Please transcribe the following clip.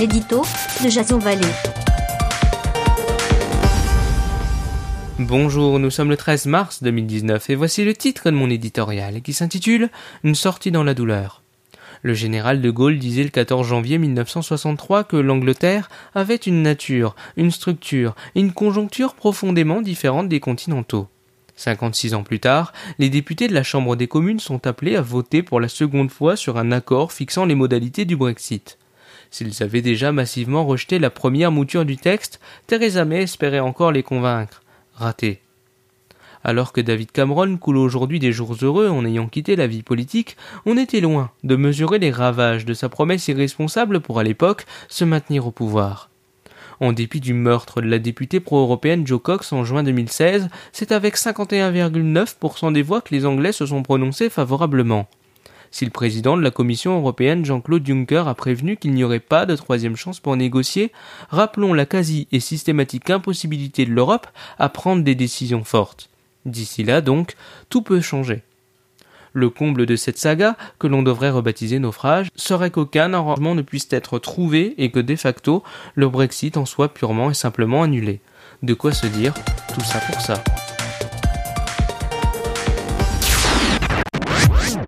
l'édito de Jason. Bonjour, nous sommes le 13 mars 2019 et voici le titre de mon éditorial qui s'intitule Une sortie dans la douleur. Le général de Gaulle disait le 14 janvier 1963 que l'Angleterre avait une nature, une structure une conjoncture profondément différentes des continentaux. 56 ans plus tard, les députés de la Chambre des communes sont appelés à voter pour la seconde fois sur un accord fixant les modalités du Brexit. S'ils avaient déjà massivement rejeté la première mouture du texte, Theresa May espérait encore les convaincre. Raté. Alors que David Cameron coule aujourd'hui des jours heureux en ayant quitté la vie politique, on était loin de mesurer les ravages de sa promesse irresponsable pour à l'époque se maintenir au pouvoir. En dépit du meurtre de la députée pro-européenne Joe Cox en juin 2016, c'est avec 51,9% des voix que les Anglais se sont prononcés favorablement. Si le président de la Commission européenne Jean-Claude Juncker a prévenu qu'il n'y aurait pas de troisième chance pour négocier, rappelons la quasi et systématique impossibilité de l'Europe à prendre des décisions fortes. D'ici là donc, tout peut changer. Le comble de cette saga, que l'on devrait rebaptiser naufrage, serait qu'aucun arrangement ne puisse être trouvé et que de facto, le Brexit en soit purement et simplement annulé. De quoi se dire tout ça pour ça.